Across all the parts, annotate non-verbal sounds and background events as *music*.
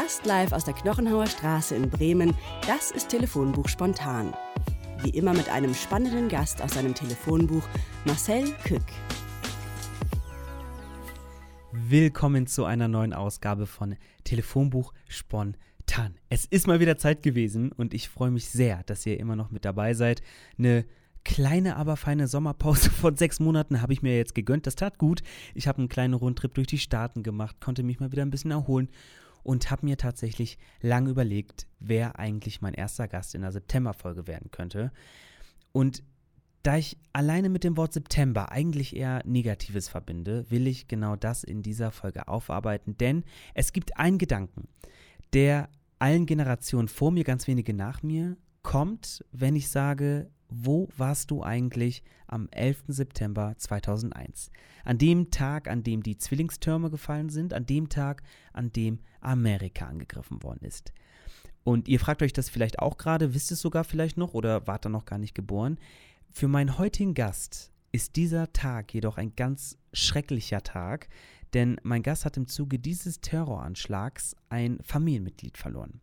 Fast live aus der Knochenhauer Straße in Bremen, das ist Telefonbuch spontan. Wie immer mit einem spannenden Gast aus seinem Telefonbuch, Marcel Kück. Willkommen zu einer neuen Ausgabe von Telefonbuch spontan. Es ist mal wieder Zeit gewesen und ich freue mich sehr, dass ihr immer noch mit dabei seid. Eine kleine, aber feine Sommerpause von sechs Monaten habe ich mir jetzt gegönnt. Das tat gut. Ich habe einen kleinen Rundtrip durch die Staaten gemacht, konnte mich mal wieder ein bisschen erholen und habe mir tatsächlich lange überlegt, wer eigentlich mein erster Gast in der Septemberfolge werden könnte. Und da ich alleine mit dem Wort September eigentlich eher Negatives verbinde, will ich genau das in dieser Folge aufarbeiten, denn es gibt einen Gedanken, der allen Generationen vor mir, ganz wenige nach mir, kommt, wenn ich sage, wo warst du eigentlich am 11. September 2001? An dem Tag, an dem die Zwillingstürme gefallen sind, an dem Tag, an dem Amerika angegriffen worden ist. Und ihr fragt euch das vielleicht auch gerade, wisst es sogar vielleicht noch oder wart da noch gar nicht geboren? Für meinen heutigen Gast ist dieser Tag jedoch ein ganz schrecklicher Tag, denn mein Gast hat im Zuge dieses Terroranschlags ein Familienmitglied verloren.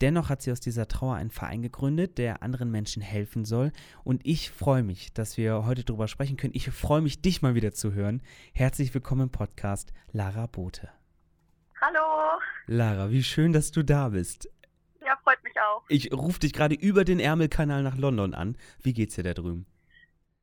Dennoch hat sie aus dieser Trauer einen Verein gegründet, der anderen Menschen helfen soll. Und ich freue mich, dass wir heute darüber sprechen können. Ich freue mich, dich mal wieder zu hören. Herzlich willkommen im Podcast, Lara Bote. Hallo. Lara, wie schön, dass du da bist. Ja, freut mich auch. Ich rufe dich gerade über den Ärmelkanal nach London an. Wie geht's dir da drüben?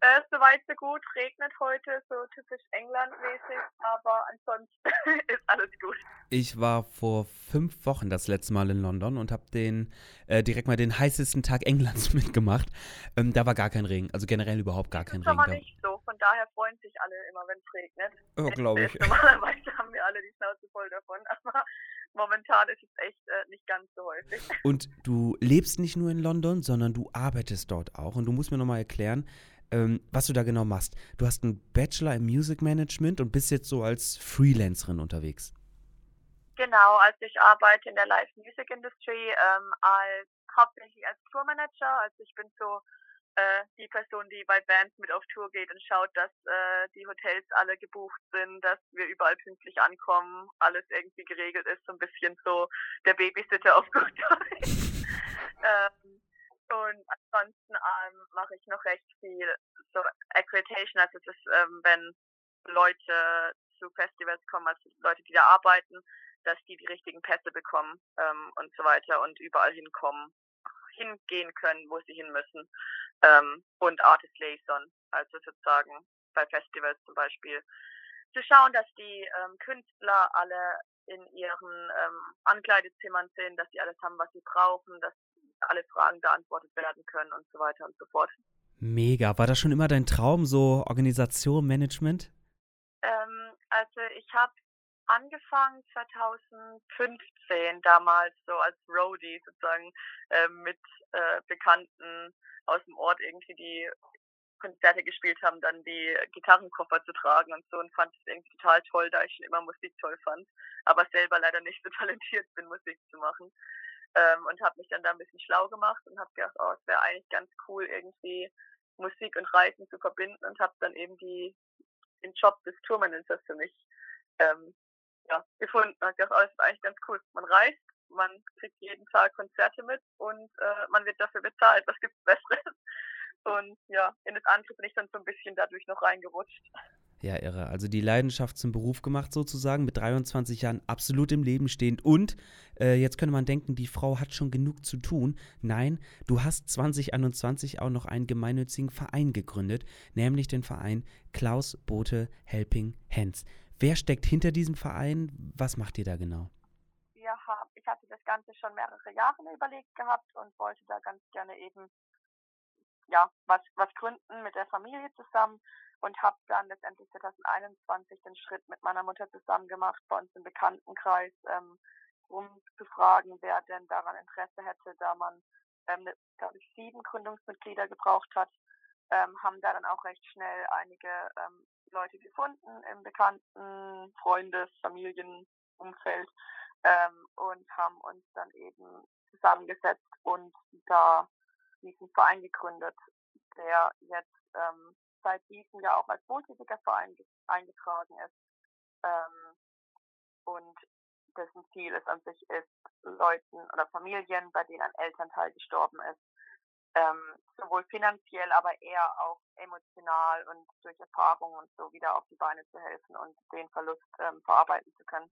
Äh, soweit so gut, regnet heute, so typisch England-mäßig, aber ansonsten *laughs* ist alles gut. Ich war vor fünf Wochen das letzte Mal in London und habe den äh, direkt mal den heißesten Tag Englands *laughs* mitgemacht. Ähm, da war gar kein Regen, also generell überhaupt gar kein das ist Regen. aber nicht so, von daher freuen sich alle immer, wenn es regnet. Oh, glaube ich. Normalerweise haben wir alle die Schnauze voll davon, *laughs* aber momentan ist es echt äh, nicht ganz so häufig. Und du lebst nicht nur in London, sondern du arbeitest dort auch. Und du musst mir nochmal erklären, ähm, was du da genau machst. Du hast einen Bachelor im Music Management und bist jetzt so als Freelancerin unterwegs. Genau, also ich arbeite in der Live Music Industry ähm, als hauptsächlich als Tourmanager. Also ich bin so äh, die Person, die bei Bands mit auf Tour geht und schaut, dass äh, die Hotels alle gebucht sind, dass wir überall pünktlich ankommen, alles irgendwie geregelt ist, so ein bisschen so der Babysitter auf gut Deutsch. *laughs* ähm, und ansonsten ähm, mache ich noch recht viel so Accreditation, also es ist, ähm, wenn Leute zu Festivals kommen, also Leute, die da arbeiten, dass die die richtigen Pässe bekommen ähm, und so weiter und überall hinkommen, hingehen können, wo sie hin müssen. Ähm, und Artist Liaison, also sozusagen bei Festivals zum Beispiel, zu schauen, dass die ähm, Künstler alle in ihren ähm, Ankleidezimmern sind, dass sie alles haben, was sie brauchen, dass alle Fragen beantwortet werden können und so weiter und so fort. Mega. War das schon immer dein Traum, so Organisation, Management? Ähm, also ich habe angefangen 2015 damals so als Roadie sozusagen äh, mit äh, Bekannten aus dem Ort irgendwie die Konzerte gespielt haben, dann die Gitarrenkoffer zu tragen und so und fand es irgendwie total toll, da ich schon immer Musik toll fand, aber selber leider nicht so *laughs* talentiert bin, Musik zu machen. Ähm, und habe mich dann da ein bisschen schlau gemacht und habe gedacht, oh, es wäre eigentlich ganz cool, irgendwie Musik und Reisen zu verbinden und habe dann eben die den Job des Tourmanagers für mich ähm, ja, gefunden. Und gedacht, oh, das ist eigentlich ganz cool. Man reist, man kriegt jeden Tag Konzerte mit und äh, man wird dafür bezahlt. Was gibt's Besseres? *laughs* Und ja, in das andere bin ich dann so ein bisschen dadurch noch reingerutscht. Ja, irre. Also die Leidenschaft zum Beruf gemacht sozusagen, mit 23 Jahren absolut im Leben stehend. Und äh, jetzt könnte man denken, die Frau hat schon genug zu tun. Nein, du hast 2021 auch noch einen gemeinnützigen Verein gegründet, nämlich den Verein Klaus Bote Helping Hands. Wer steckt hinter diesem Verein? Was macht ihr da genau? Ja, ich hatte das Ganze schon mehrere Jahre überlegt gehabt und wollte da ganz gerne eben ja, was, was gründen mit der Familie zusammen und habe dann letztendlich 2021 den Schritt mit meiner Mutter zusammen gemacht, bei uns im Bekanntenkreis, ähm, um zu fragen, wer denn daran Interesse hätte, da man, ähm, glaube ich, sieben Gründungsmitglieder gebraucht hat, ähm, haben da dann auch recht schnell einige ähm, Leute gefunden im Bekannten, Freundes, Familienumfeld ähm, und haben uns dann eben zusammengesetzt und da diesen Verein gegründet, der jetzt ähm, seit diesem Jahr auch als wohltätiger Verein eingetragen ist. Ähm, und dessen Ziel es an sich ist, Leuten oder Familien, bei denen ein Elternteil gestorben ist, ähm, sowohl finanziell, aber eher auch emotional und durch Erfahrung und so wieder auf die Beine zu helfen und den Verlust ähm, verarbeiten zu können.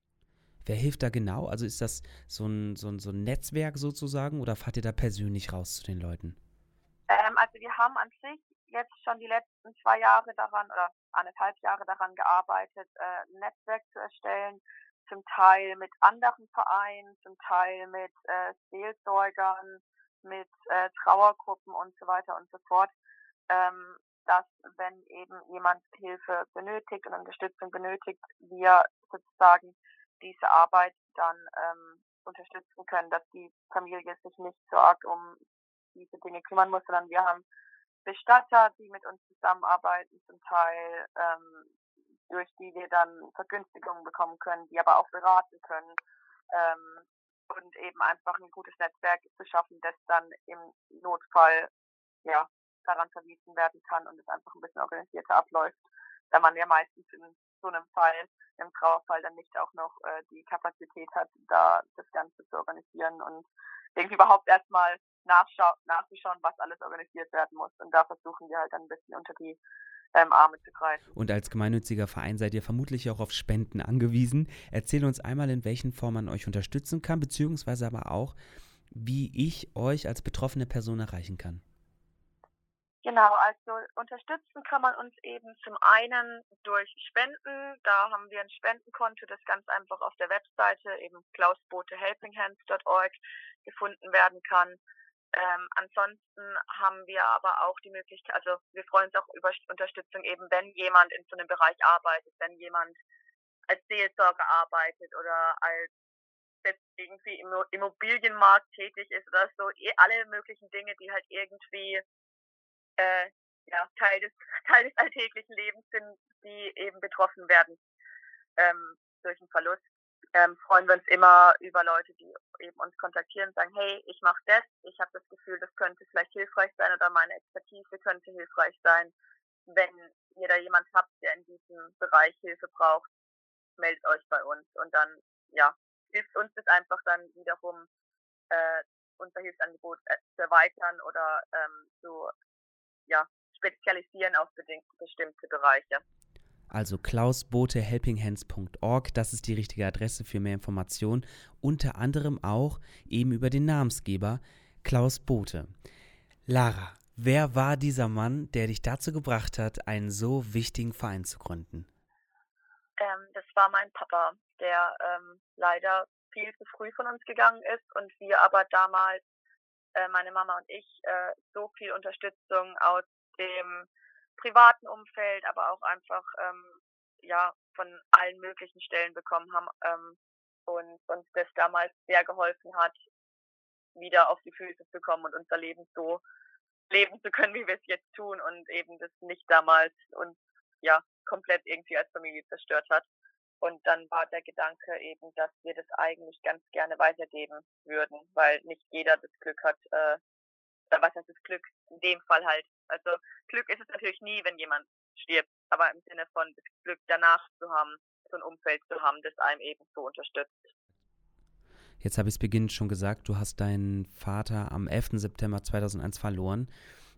Wer hilft da genau? Also ist das so ein, so, ein, so ein Netzwerk sozusagen oder fahrt ihr da persönlich raus zu den Leuten? Ähm, also wir haben an sich jetzt schon die letzten zwei Jahre daran oder anderthalb Jahre daran gearbeitet, äh, ein Netzwerk zu erstellen, zum Teil mit anderen Vereinen, zum Teil mit äh, Seelsorgern, mit äh, Trauergruppen und so weiter und so fort, ähm, dass wenn eben jemand Hilfe benötigt und Unterstützung benötigt, wir sozusagen diese Arbeit dann ähm, unterstützen können, dass die Familie sich nicht so arg um diese Dinge kümmern muss, sondern wir haben Bestatter, die mit uns zusammenarbeiten, zum Teil, ähm, durch die wir dann Vergünstigungen bekommen können, die aber auch beraten können. Ähm, und eben einfach ein gutes Netzwerk zu schaffen, das dann im Notfall ja daran verwiesen werden kann und es einfach ein bisschen organisierter abläuft, da man ja meistens in so einem Fall, im Trauerfall dann nicht auch noch äh, die Kapazität hat, da das Ganze zu organisieren und irgendwie überhaupt erstmal nachzuschauen, was alles organisiert werden muss. Und da versuchen wir halt dann ein bisschen unter die ähm, Arme zu greifen. Und als gemeinnütziger Verein seid ihr vermutlich auch auf Spenden angewiesen. Erzähl uns einmal, in welchen Formen man euch unterstützen kann, beziehungsweise aber auch, wie ich euch als betroffene Person erreichen kann. Genau, also unterstützen kann man uns eben zum einen durch Spenden. Da haben wir ein Spendenkonto, das ganz einfach auf der Webseite eben klausbotehelpinghands.org gefunden werden kann. Ähm, ansonsten haben wir aber auch die Möglichkeit, also wir freuen uns auch über Unterstützung eben, wenn jemand in so einem Bereich arbeitet, wenn jemand als Seelsorger arbeitet oder als irgendwie im Immobilienmarkt tätig ist oder so, eh alle möglichen Dinge, die halt irgendwie äh, ja, Teil des *laughs* Teil des alltäglichen Lebens sind, die eben betroffen werden ähm, durch einen Verlust ähm, freuen wir uns immer über Leute, die eben uns kontaktieren und sagen, hey, ich mache das, ich habe das Gefühl, das könnte vielleicht hilfreich sein oder meine Expertise könnte hilfreich sein. Wenn ihr da jemand habt, der in diesem Bereich Hilfe braucht, meldet euch bei uns und dann, ja, hilft uns das einfach dann wiederum, äh, unser Hilfsangebot äh, zu erweitern oder ähm, zu, ja, spezialisieren auf bestimmte Bereiche also klausbotehelpinghands.org. Das ist die richtige Adresse für mehr Informationen. Unter anderem auch eben über den Namensgeber Klaus Bote. Lara, wer war dieser Mann, der dich dazu gebracht hat, einen so wichtigen Verein zu gründen? Ähm, das war mein Papa, der ähm, leider viel zu früh von uns gegangen ist und wir aber damals, äh, meine Mama und ich, äh, so viel Unterstützung aus dem privaten Umfeld, aber auch einfach ähm, ja von allen möglichen Stellen bekommen haben ähm, und uns das damals sehr geholfen hat, wieder auf die Füße zu kommen und unser Leben so leben zu können, wie wir es jetzt tun und eben das nicht damals uns ja komplett irgendwie als Familie zerstört hat. Und dann war der Gedanke eben, dass wir das eigentlich ganz gerne weitergeben würden, weil nicht jeder das Glück hat, äh, was heißt das Glück? In dem Fall halt. Also Glück ist es natürlich nie, wenn jemand stirbt, aber im Sinne von das Glück danach zu haben, so ein Umfeld zu haben, das einem eben so unterstützt. Jetzt habe ich es beginnend schon gesagt, du hast deinen Vater am 11. September 2001 verloren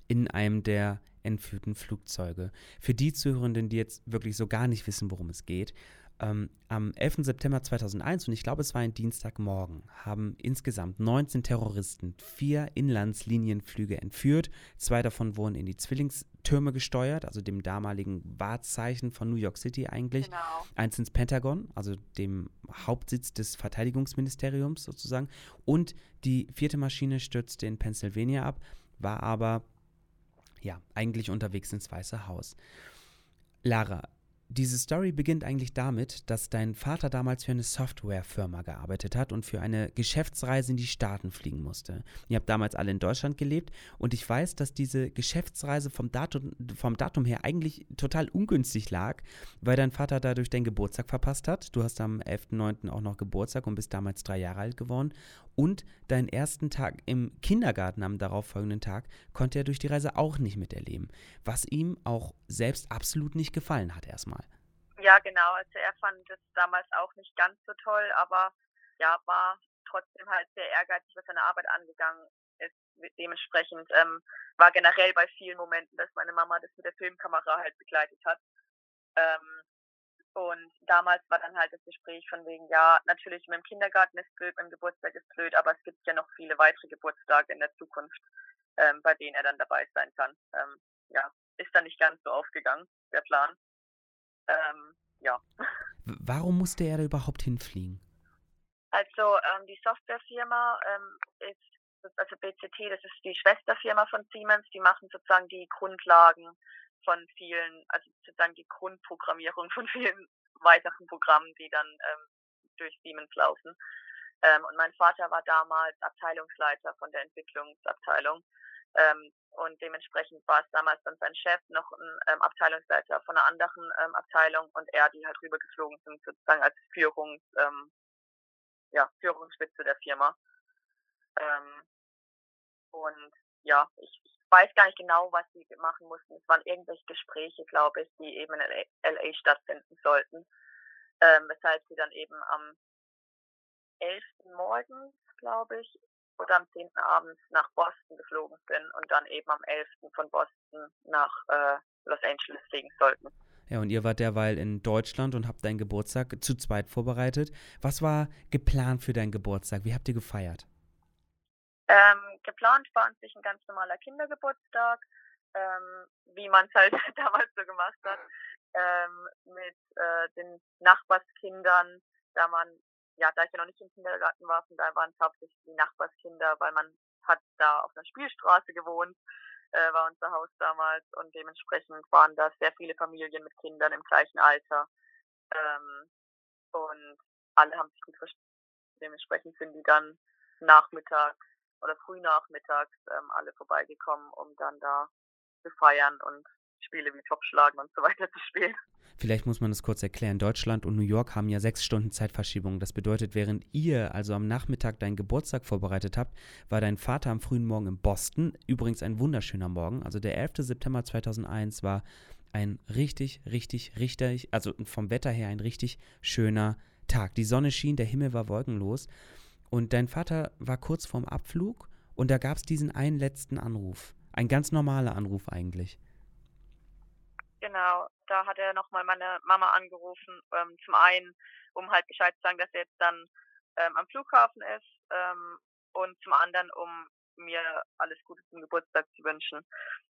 in einem der entführten Flugzeuge. Für die Zuhörenden, die jetzt wirklich so gar nicht wissen, worum es geht, ähm, am 11. September 2001, und ich glaube, es war ein Dienstagmorgen, haben insgesamt 19 Terroristen vier Inlandslinienflüge entführt. Zwei davon wurden in die Zwillingstürme gesteuert, also dem damaligen Wahrzeichen von New York City eigentlich. Genau. Eins ins Pentagon, also dem Hauptsitz des Verteidigungsministeriums sozusagen. Und die vierte Maschine stürzte in Pennsylvania ab, war aber ja eigentlich unterwegs ins Weiße Haus. Lara, diese Story beginnt eigentlich damit, dass dein Vater damals für eine Softwarefirma gearbeitet hat und für eine Geschäftsreise in die Staaten fliegen musste. Ihr habt damals alle in Deutschland gelebt und ich weiß, dass diese Geschäftsreise vom Datum, vom Datum her eigentlich total ungünstig lag, weil dein Vater dadurch deinen Geburtstag verpasst hat. Du hast am 11.09. auch noch Geburtstag und bist damals drei Jahre alt geworden. Und deinen ersten Tag im Kindergarten am darauffolgenden Tag konnte er durch die Reise auch nicht miterleben, was ihm auch selbst absolut nicht gefallen hat erstmal. Ja, genau. Also er fand es damals auch nicht ganz so toll, aber ja, war trotzdem halt sehr ehrgeizig, was seine Arbeit angegangen ist. Dementsprechend ähm, war generell bei vielen Momenten, dass meine Mama das mit der Filmkamera halt begleitet hat. Ähm, und damals war dann halt das Gespräch von wegen, ja, natürlich mit dem Kindergarten ist blöd, mit dem Geburtstag ist blöd, aber es gibt ja noch viele weitere Geburtstage in der Zukunft, ähm, bei denen er dann dabei sein kann. Ähm, ja, ist dann nicht ganz so aufgegangen, der Plan. Ähm, ja. Warum musste er da überhaupt hinfliegen? Also ähm, die Softwarefirma ähm, ist, also BCT, das ist die Schwesterfirma von Siemens, die machen sozusagen die Grundlagen von vielen, also sozusagen die Grundprogrammierung *laughs* von vielen weiteren Programmen, die dann ähm, durch Siemens laufen. Ähm, und mein Vater war damals Abteilungsleiter von der Entwicklungsabteilung. Ähm, und dementsprechend war es damals dann sein Chef, noch ein ähm, Abteilungsleiter von einer anderen ähm, Abteilung und er, die halt rübergeflogen sind, sozusagen als Führungs, ähm, ja, Führungsspitze der Firma. Ähm, und ja, ich, weiß gar nicht genau, was sie machen mussten. Es waren irgendwelche Gespräche, glaube ich, die eben in LA stattfinden sollten. Ähm, weshalb sie dann eben am 11. morgens, glaube ich, oder am 10. abends nach Boston geflogen sind und dann eben am 11. von Boston nach äh, Los Angeles fliegen sollten. Ja, und ihr wart derweil in Deutschland und habt deinen Geburtstag zu zweit vorbereitet. Was war geplant für deinen Geburtstag? Wie habt ihr gefeiert? Ähm, geplant war an sich ein ganz normaler Kindergeburtstag, ähm, wie man es halt *laughs* damals so gemacht hat, ähm, mit äh, den Nachbarskindern, da man, ja, da ich ja noch nicht im Kindergarten war, von daher waren es hauptsächlich die Nachbarskinder, weil man hat da auf einer Spielstraße gewohnt, äh, war unser Haus damals und dementsprechend waren da sehr viele Familien mit Kindern im gleichen Alter. Ähm, und alle haben sich gut verstanden. Dementsprechend sind die dann nachmittags oder frühnachmittags ähm, alle vorbeigekommen, um dann da zu feiern und Spiele wie Topschlagen und so weiter zu spielen. Vielleicht muss man das kurz erklären. Deutschland und New York haben ja sechs Stunden Zeitverschiebung. Das bedeutet, während ihr also am Nachmittag deinen Geburtstag vorbereitet habt, war dein Vater am frühen Morgen in Boston. Übrigens ein wunderschöner Morgen. Also der 11. September 2001 war ein richtig, richtig, richtig, also vom Wetter her ein richtig schöner Tag. Die Sonne schien, der Himmel war wolkenlos. Und dein Vater war kurz vorm Abflug und da gab es diesen einen letzten Anruf. Ein ganz normaler Anruf eigentlich. Genau, da hat er nochmal meine Mama angerufen. Ähm, zum einen, um halt Bescheid zu sagen, dass er jetzt dann ähm, am Flughafen ist ähm, und zum anderen, um mir alles Gute zum Geburtstag zu wünschen.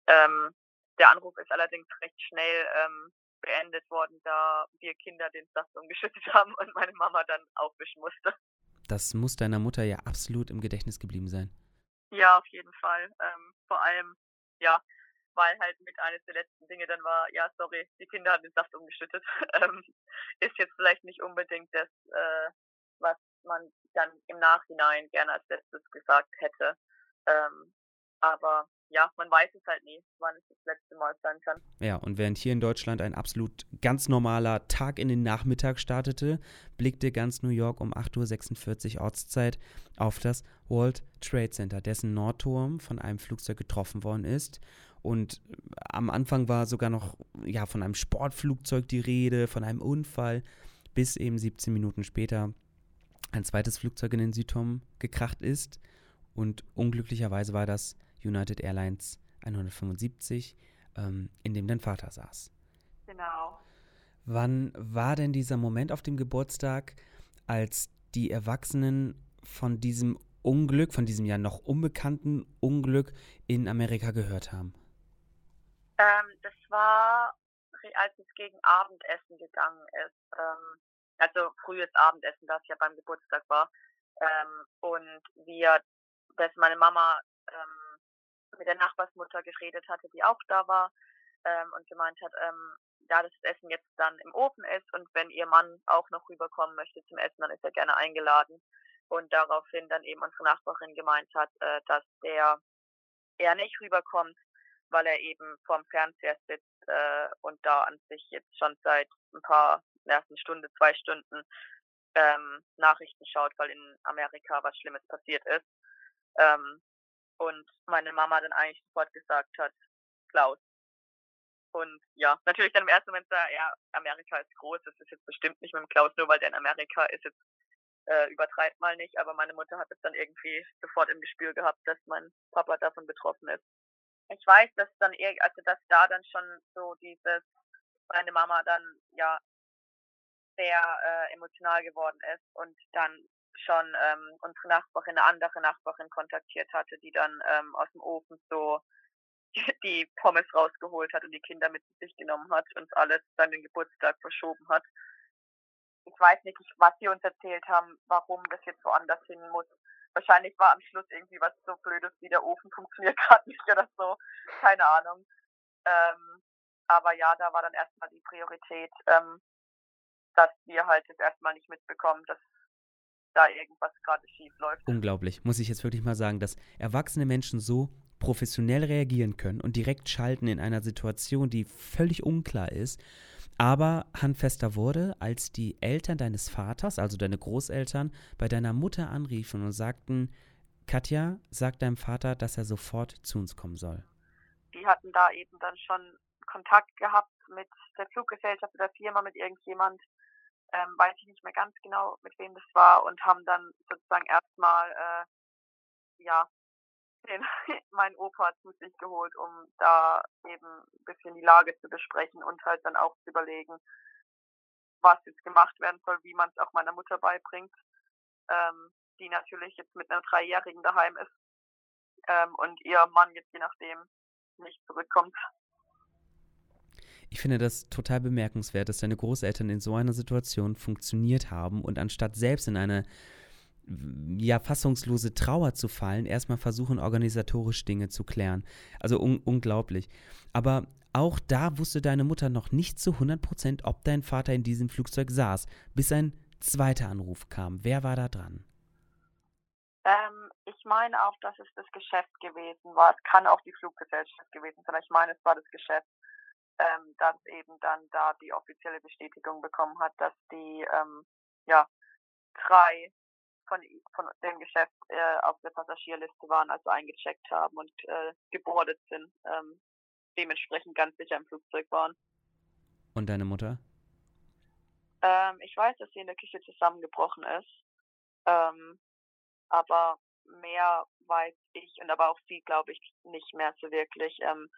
Ähm, der Anruf ist allerdings recht schnell ähm, beendet worden, da wir Kinder den Saft umgeschüttet *laughs* haben und meine Mama dann aufwischen musste. Das muss deiner Mutter ja absolut im Gedächtnis geblieben sein. Ja, auf jeden Fall. Ähm, vor allem, ja, weil halt mit eines der letzten Dinge dann war, ja, sorry, die Kinder haben den Saft umgeschüttet. *laughs* ähm, ist jetzt vielleicht nicht unbedingt das, äh, was man dann im Nachhinein gerne als letztes gesagt hätte. Ähm, aber ja, man weiß es halt nie, wann es das letzte Mal sein kann. Ja, und während hier in Deutschland ein absolut ganz normaler Tag in den Nachmittag startete, blickte ganz New York um 8.46 Uhr Ortszeit auf das World Trade Center, dessen Nordturm von einem Flugzeug getroffen worden ist. Und am Anfang war sogar noch ja, von einem Sportflugzeug die Rede, von einem Unfall, bis eben 17 Minuten später ein zweites Flugzeug in den Südturm gekracht ist. Und unglücklicherweise war das United Airlines 175, ähm, in dem dein Vater saß. Genau. Wann war denn dieser Moment auf dem Geburtstag, als die Erwachsenen von diesem Unglück, von diesem ja noch unbekannten Unglück in Amerika gehört haben? Ähm, das war, als es gegen Abendessen gegangen ist. Ähm, also frühes Abendessen, das ja beim Geburtstag war. Ähm, und wir, dass meine Mama ähm, mit der Nachbarsmutter geredet hatte, die auch da war ähm, und gemeint hat, ähm, da das Essen jetzt dann im Ofen ist und wenn ihr Mann auch noch rüberkommen möchte zum Essen, dann ist er gerne eingeladen. Und daraufhin dann eben unsere Nachbarin gemeint hat, äh, dass der er nicht rüberkommt, weil er eben vorm Fernseher sitzt äh, und da an sich jetzt schon seit ein paar, ersten Stunde, zwei Stunden ähm, Nachrichten schaut, weil in Amerika was Schlimmes passiert ist. Ähm, und meine Mama dann eigentlich sofort gesagt hat, Klaus. Und ja, natürlich dann im ersten Moment sah, ja, Amerika ist groß, das ist jetzt bestimmt nicht mit dem Klaus, nur weil der in Amerika ist jetzt äh, übertreibt mal nicht, aber meine Mutter hat es dann irgendwie sofort im Gespür gehabt, dass mein Papa davon betroffen ist. Ich weiß, dass dann also dass da dann schon so dieses, meine Mama dann ja sehr äh, emotional geworden ist und dann schon ähm, unsere Nachbarin, eine andere Nachbarin kontaktiert hatte, die dann ähm, aus dem Ofen so *laughs* die Pommes rausgeholt hat und die Kinder mit sich genommen hat und alles dann den Geburtstag verschoben hat. Ich weiß nicht, was sie uns erzählt haben, warum das jetzt woanders hin muss. Wahrscheinlich war am Schluss irgendwie was so Blödes wie der Ofen *laughs* funktioniert gerade nicht oder so. Keine Ahnung. Ähm, aber ja, da war dann erstmal die Priorität, ähm, dass wir halt jetzt erstmal nicht mitbekommen, dass da irgendwas gerade schief läuft. Unglaublich, muss ich jetzt wirklich mal sagen, dass erwachsene Menschen so professionell reagieren können und direkt schalten in einer Situation, die völlig unklar ist, aber handfester wurde, als die Eltern deines Vaters, also deine Großeltern, bei deiner Mutter anriefen und sagten, Katja, sag deinem Vater, dass er sofort zu uns kommen soll. Die hatten da eben dann schon Kontakt gehabt mit der Fluggesellschaft oder Firma, mit irgendjemand, ähm, weiß ich nicht mehr ganz genau, mit wem das war, und haben dann sozusagen erstmal äh, ja *laughs* den, meinen Opa zu sich geholt, um da eben ein bisschen die Lage zu besprechen und halt dann auch zu überlegen, was jetzt gemacht werden soll, wie man es auch meiner Mutter beibringt, ähm, die natürlich jetzt mit einer Dreijährigen daheim ist ähm, und ihr Mann jetzt je nachdem nicht zurückkommt. Ich finde das total bemerkenswert, dass deine Großeltern in so einer Situation funktioniert haben und anstatt selbst in eine ja, fassungslose Trauer zu fallen, erstmal versuchen, organisatorisch Dinge zu klären. Also un unglaublich. Aber auch da wusste deine Mutter noch nicht zu 100 Prozent, ob dein Vater in diesem Flugzeug saß, bis ein zweiter Anruf kam. Wer war da dran? Ähm, ich meine auch, dass es das Geschäft gewesen war. Es kann auch die Fluggesellschaft gewesen sein. Ich meine, es war das Geschäft, ähm, das eben dann da die offizielle Bestätigung bekommen hat, dass die ähm, ja drei von, von dem Geschäft äh, auf der Passagierliste waren, also eingecheckt haben und äh, gebordet sind, ähm, dementsprechend ganz sicher im Flugzeug waren. Und deine Mutter? Ähm, ich weiß, dass sie in der Küche zusammengebrochen ist, ähm, aber mehr weiß ich und aber auch sie, glaube ich, nicht mehr so wirklich, ähm,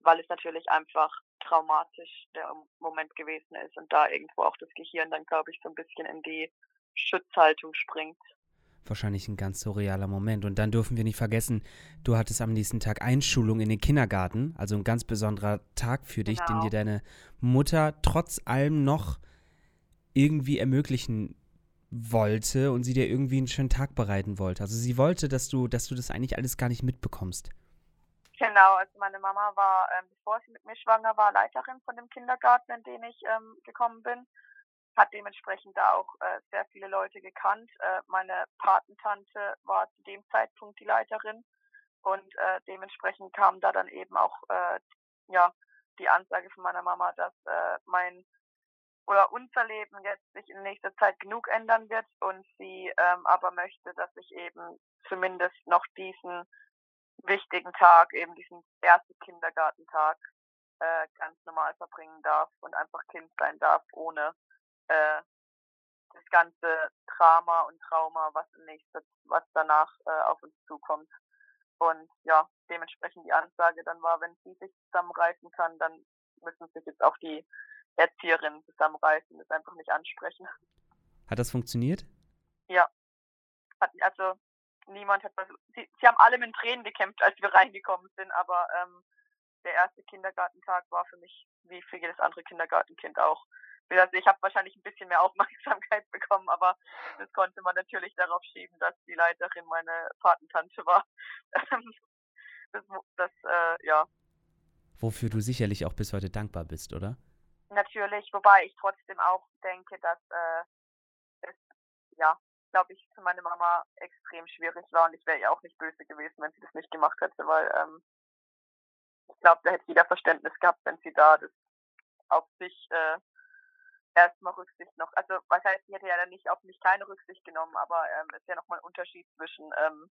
weil es natürlich einfach traumatisch der Moment gewesen ist und da irgendwo auch das Gehirn dann, glaube ich, so ein bisschen in die Schutzhaltung springt wahrscheinlich ein ganz surrealer Moment. Und dann dürfen wir nicht vergessen, du hattest am nächsten Tag Einschulung in den Kindergarten, also ein ganz besonderer Tag für dich, genau. den dir deine Mutter trotz allem noch irgendwie ermöglichen wollte und sie dir irgendwie einen schönen Tag bereiten wollte. Also sie wollte, dass du, dass du das eigentlich alles gar nicht mitbekommst. Genau, also meine Mama war, ähm, bevor sie mit mir schwanger war, Leiterin von dem Kindergarten, in den ich ähm, gekommen bin. Hat dementsprechend da auch äh, sehr viele Leute gekannt. Äh, meine Patentante war zu dem Zeitpunkt die Leiterin. Und äh, dementsprechend kam da dann eben auch äh, ja die Ansage von meiner Mama, dass äh, mein oder unser Leben jetzt sich in nächster Zeit genug ändern wird. Und sie ähm, aber möchte, dass ich eben zumindest noch diesen wichtigen Tag, eben diesen ersten Kindergartentag, äh, ganz normal verbringen darf und einfach Kind sein darf, ohne äh, das ganze Drama und Trauma, was nächste, was danach äh, auf uns zukommt. Und ja, dementsprechend die Ansage dann war, wenn sie sich zusammenreißen kann, dann müssen sich jetzt auch die Erzieherinnen zusammenreißen, das einfach nicht ansprechen. Hat das funktioniert? Ja. Hat, also niemand hat sie, sie haben alle mit Tränen gekämpft, als wir reingekommen sind, aber ähm, der erste Kindergartentag war für mich wie für jedes andere Kindergartenkind auch also ich habe wahrscheinlich ein bisschen mehr *laughs* Aufmerksamkeit bekommen, aber das konnte man natürlich darauf schieben, dass die Leiterin meine Patentante war. *laughs* das, das äh, ja. Wofür du sicherlich auch bis heute dankbar bist, oder? Natürlich, wobei ich trotzdem auch denke, dass äh, es, ja, glaube ich, für meine Mama extrem schwierig war und ich wäre ihr auch nicht böse gewesen, wenn sie das nicht gemacht hätte, weil ähm, ich glaube, da hätte jeder Verständnis gehabt, wenn sie da das auf sich äh, erstmal Rücksicht noch. Also was heißt, sie hätte ja dann nicht auf mich keine Rücksicht genommen, aber ähm, ist ja nochmal ein Unterschied zwischen ähm,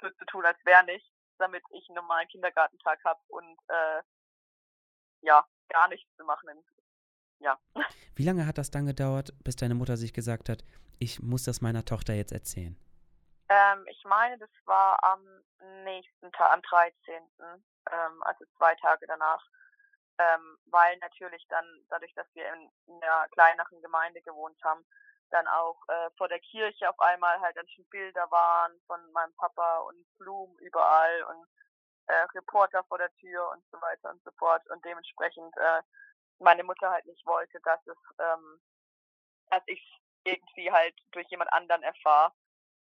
so zu tun, als wäre nicht, damit ich einen normalen Kindergartentag habe und äh, ja, gar nichts zu machen. Ja. Wie lange hat das dann gedauert, bis deine Mutter sich gesagt hat, ich muss das meiner Tochter jetzt erzählen? Ähm, ich meine, das war am nächsten Tag, am 13., ähm, also zwei Tage danach, ähm, weil natürlich dann, dadurch, dass wir in, in einer kleineren Gemeinde gewohnt haben, dann auch äh, vor der Kirche auf einmal halt dann schon Bilder waren von meinem Papa und Blumen überall und äh, Reporter vor der Tür und so weiter und so fort und dementsprechend äh, meine Mutter halt nicht wollte, dass es, ähm, dass ich irgendwie halt durch jemand anderen erfahre.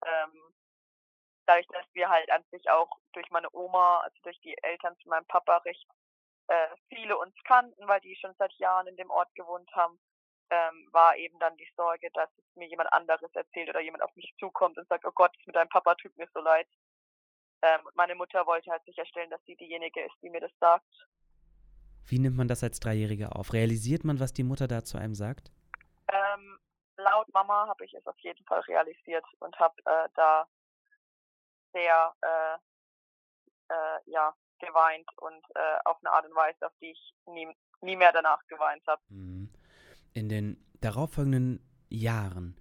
Ähm, dadurch, dass wir halt an sich auch durch meine Oma, also durch die Eltern von meinem Papa recht äh, viele uns kannten, weil die schon seit Jahren in dem Ort gewohnt haben, ähm, war eben dann die Sorge, dass mir jemand anderes erzählt oder jemand auf mich zukommt und sagt, oh Gott, mit deinem Papa tut mir so leid. Ähm, meine Mutter wollte halt sicherstellen, dass sie diejenige ist, die mir das sagt. Wie nimmt man das als Dreijähriger auf? Realisiert man, was die Mutter da zu einem sagt? Ähm, laut Mama habe ich es auf jeden Fall realisiert und habe äh, da sehr äh, äh, ja, geweint und äh, auf eine Art und Weise, auf die ich nie, nie mehr danach geweint habe. Mhm. In den darauffolgenden Jahren,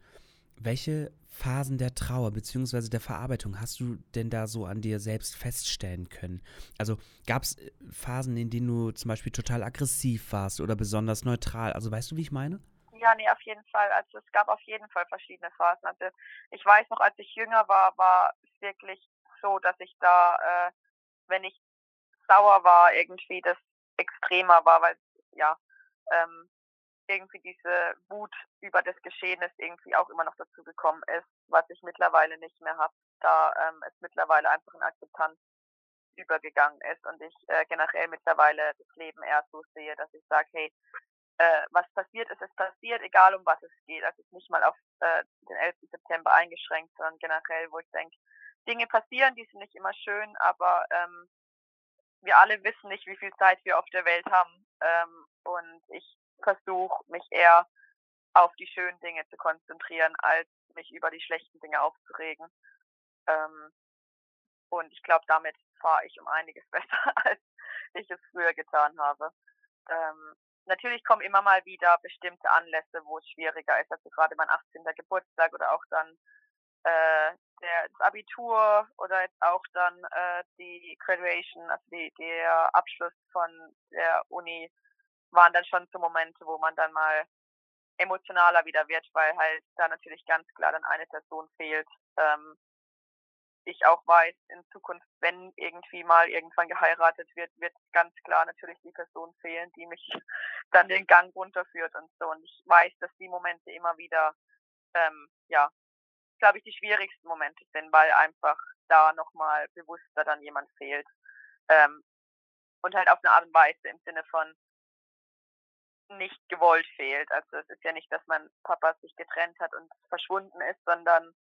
welche Phasen der Trauer bzw. der Verarbeitung hast du denn da so an dir selbst feststellen können? Also gab es äh, Phasen, in denen du zum Beispiel total aggressiv warst oder besonders neutral? Also weißt du, wie ich meine? Ja, nee, auf jeden Fall. Also es gab auf jeden Fall verschiedene Phasen. Also ich weiß noch, als ich jünger war, war es wirklich so, dass ich da, äh, wenn ich sauer war, irgendwie das extremer war, weil ja, ähm, irgendwie diese Wut über das Geschehene irgendwie auch immer noch dazu gekommen ist, was ich mittlerweile nicht mehr habe, da ähm, es mittlerweile einfach in Akzeptanz übergegangen ist und ich äh, generell mittlerweile das Leben eher so sehe, dass ich sage, hey, äh, was passiert ist, ist passiert, egal um was es geht. Also nicht mal auf äh, den 11. September eingeschränkt, sondern generell, wo ich denke, Dinge passieren, die sind nicht immer schön, aber ähm, wir alle wissen nicht, wie viel Zeit wir auf der Welt haben. Ähm, und ich versuche, mich eher auf die schönen Dinge zu konzentrieren, als mich über die schlechten Dinge aufzuregen. Ähm, und ich glaube, damit fahre ich um einiges *laughs* besser, als ich es früher getan habe. Ähm, natürlich kommen immer mal wieder bestimmte Anlässe, wo es schwieriger ist, also gerade mein 18. Geburtstag oder auch dann äh, der, das Abitur oder jetzt auch dann äh, die Graduation, also die, der Abschluss von der Uni waren dann schon so Momente, wo man dann mal emotionaler wieder wird, weil halt da natürlich ganz klar dann eine Person fehlt. Ähm, ich auch weiß, in Zukunft, wenn irgendwie mal irgendwann geheiratet wird, wird ganz klar natürlich die Person fehlen, die mich *laughs* dann den Gang runterführt und so. Und ich weiß, dass die Momente immer wieder, ähm, ja, glaube ich, die schwierigsten Momente sind, weil einfach da nochmal bewusster dann jemand fehlt. Ähm, und halt auf eine Art und Weise im Sinne von, nicht gewollt fehlt. Also es ist ja nicht, dass mein Papa sich getrennt hat und verschwunden ist, sondern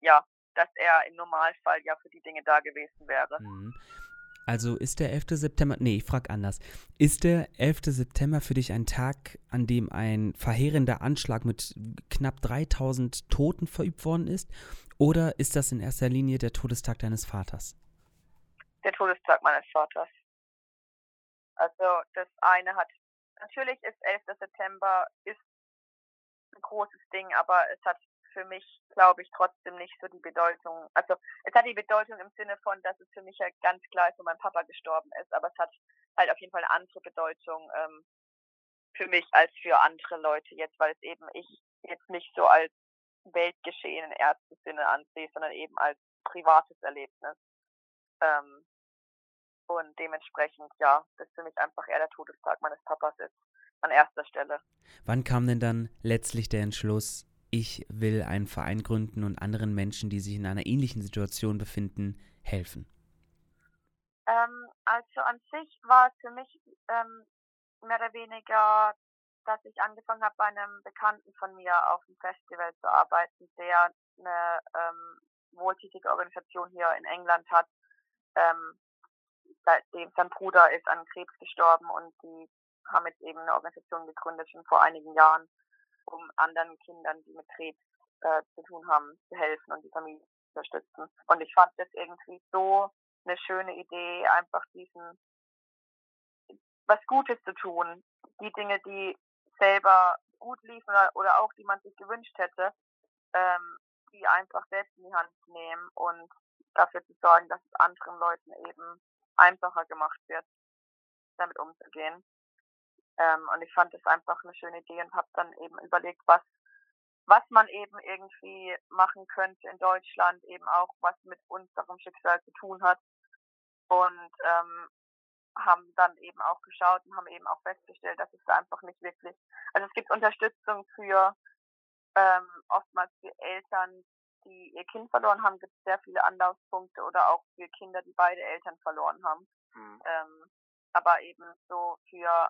ja, dass er im Normalfall ja für die Dinge da gewesen wäre. Mhm. Also ist der 11. September, nee, ich frage anders. Ist der 11. September für dich ein Tag, an dem ein verheerender Anschlag mit knapp 3000 Toten verübt worden ist? Oder ist das in erster Linie der Todestag deines Vaters? Der Todestag meines Vaters. Also das eine hat natürlich ist 11. September ist ein großes Ding, aber es hat für mich, glaube ich, trotzdem nicht so die Bedeutung. Also es hat die Bedeutung im Sinne von, dass es für mich ja ganz klar ist, wo mein Papa gestorben ist, aber es hat halt auf jeden Fall eine andere Bedeutung ähm, für mich als für andere Leute jetzt, weil es eben ich jetzt nicht so als Weltgeschehen in erstem Sinne ansehe, sondern eben als privates Erlebnis. Ähm, und dementsprechend, ja, das für mich einfach eher der Todestag meines Papas ist, an erster Stelle. Wann kam denn dann letztlich der Entschluss, ich will einen Verein gründen und anderen Menschen, die sich in einer ähnlichen Situation befinden, helfen? Ähm, also an sich war es für mich ähm, mehr oder weniger, dass ich angefangen habe, bei einem Bekannten von mir auf dem Festival zu arbeiten, der eine ähm, wohltätige Organisation hier in England hat, ähm, seitdem sein Bruder ist an Krebs gestorben und die haben jetzt eben eine Organisation gegründet, schon vor einigen Jahren, um anderen Kindern, die mit Krebs äh, zu tun haben, zu helfen und die Familie zu unterstützen. Und ich fand das irgendwie so eine schöne Idee, einfach diesen was Gutes zu tun, die Dinge, die selber gut liefen oder, auch die man sich gewünscht hätte, ähm, die einfach selbst in die Hand nehmen und dafür zu sorgen, dass es anderen Leuten eben einfacher gemacht wird, damit umzugehen. Ähm, und ich fand es einfach eine schöne Idee und habe dann eben überlegt, was was man eben irgendwie machen könnte in Deutschland, eben auch was mit unserem Schicksal zu tun hat. Und ähm, haben dann eben auch geschaut und haben eben auch festgestellt, dass es da einfach nicht wirklich, also es gibt Unterstützung für ähm, oftmals für Eltern, die ihr Kind verloren haben, gibt es sehr viele Anlaufpunkte oder auch für Kinder, die beide Eltern verloren haben. Mhm. Ähm, aber eben so für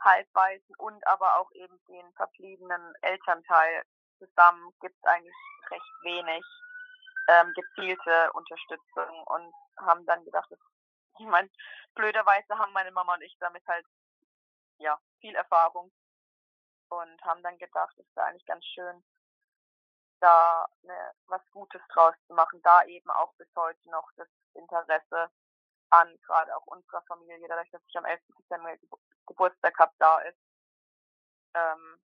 Halbweisen und aber auch eben den verbliebenen Elternteil zusammen gibt es eigentlich recht wenig ähm, gezielte Unterstützung und haben dann gedacht, dass, *laughs* ich meine, blöderweise haben meine Mama und ich damit halt ja viel Erfahrung und haben dann gedacht, es wäre eigentlich ganz schön, da ne, was Gutes draus zu machen, da eben auch bis heute noch das Interesse an, gerade auch unserer Familie, dadurch, dass ich am 11. Dezember Geburtstag habe, da ist. Ähm,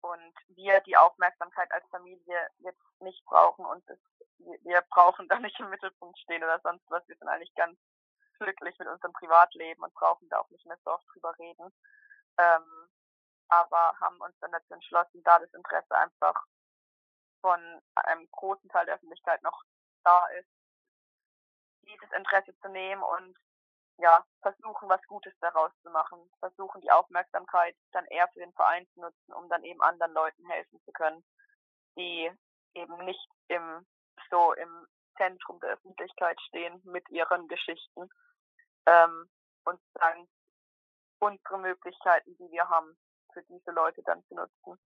und wir die Aufmerksamkeit als Familie jetzt nicht brauchen und es, wir, brauchen da nicht im Mittelpunkt stehen oder sonst was. Wir sind eigentlich ganz glücklich mit unserem Privatleben und brauchen da auch nicht mehr so oft drüber reden. Ähm, aber haben uns dann dazu entschlossen, da das Interesse einfach von einem großen Teil der Öffentlichkeit noch da ist, dieses Interesse zu nehmen und ja, versuchen, was Gutes daraus zu machen, versuchen die Aufmerksamkeit dann eher für den Verein zu nutzen, um dann eben anderen Leuten helfen zu können, die eben nicht im so im Zentrum der Öffentlichkeit stehen mit ihren Geschichten ähm, und dann unsere Möglichkeiten, die wir haben, für diese Leute dann zu nutzen.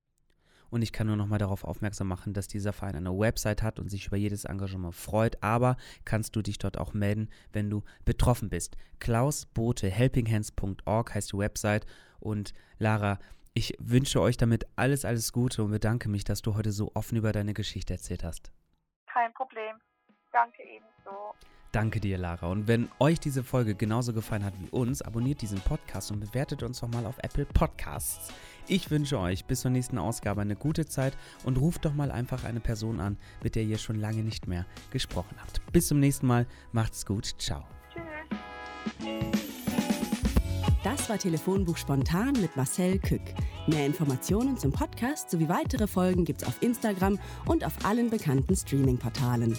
Und ich kann nur noch mal darauf aufmerksam machen, dass dieser Verein eine Website hat und sich über jedes Engagement freut. Aber kannst du dich dort auch melden, wenn du betroffen bist. Klaus Bote, helpinghands.org heißt die Website. Und Lara, ich wünsche euch damit alles, alles Gute und bedanke mich, dass du heute so offen über deine Geschichte erzählt hast. Kein Problem. Danke ebenso. Danke dir, Lara. Und wenn euch diese Folge genauso gefallen hat wie uns, abonniert diesen Podcast und bewertet uns doch mal auf Apple Podcasts. Ich wünsche euch bis zur nächsten Ausgabe eine gute Zeit und ruft doch mal einfach eine Person an, mit der ihr schon lange nicht mehr gesprochen habt. Bis zum nächsten Mal. Macht's gut. Ciao. Tschüss. Das war Telefonbuch Spontan mit Marcel Kück. Mehr Informationen zum Podcast sowie weitere Folgen gibt's auf Instagram und auf allen bekannten Streaming-Portalen.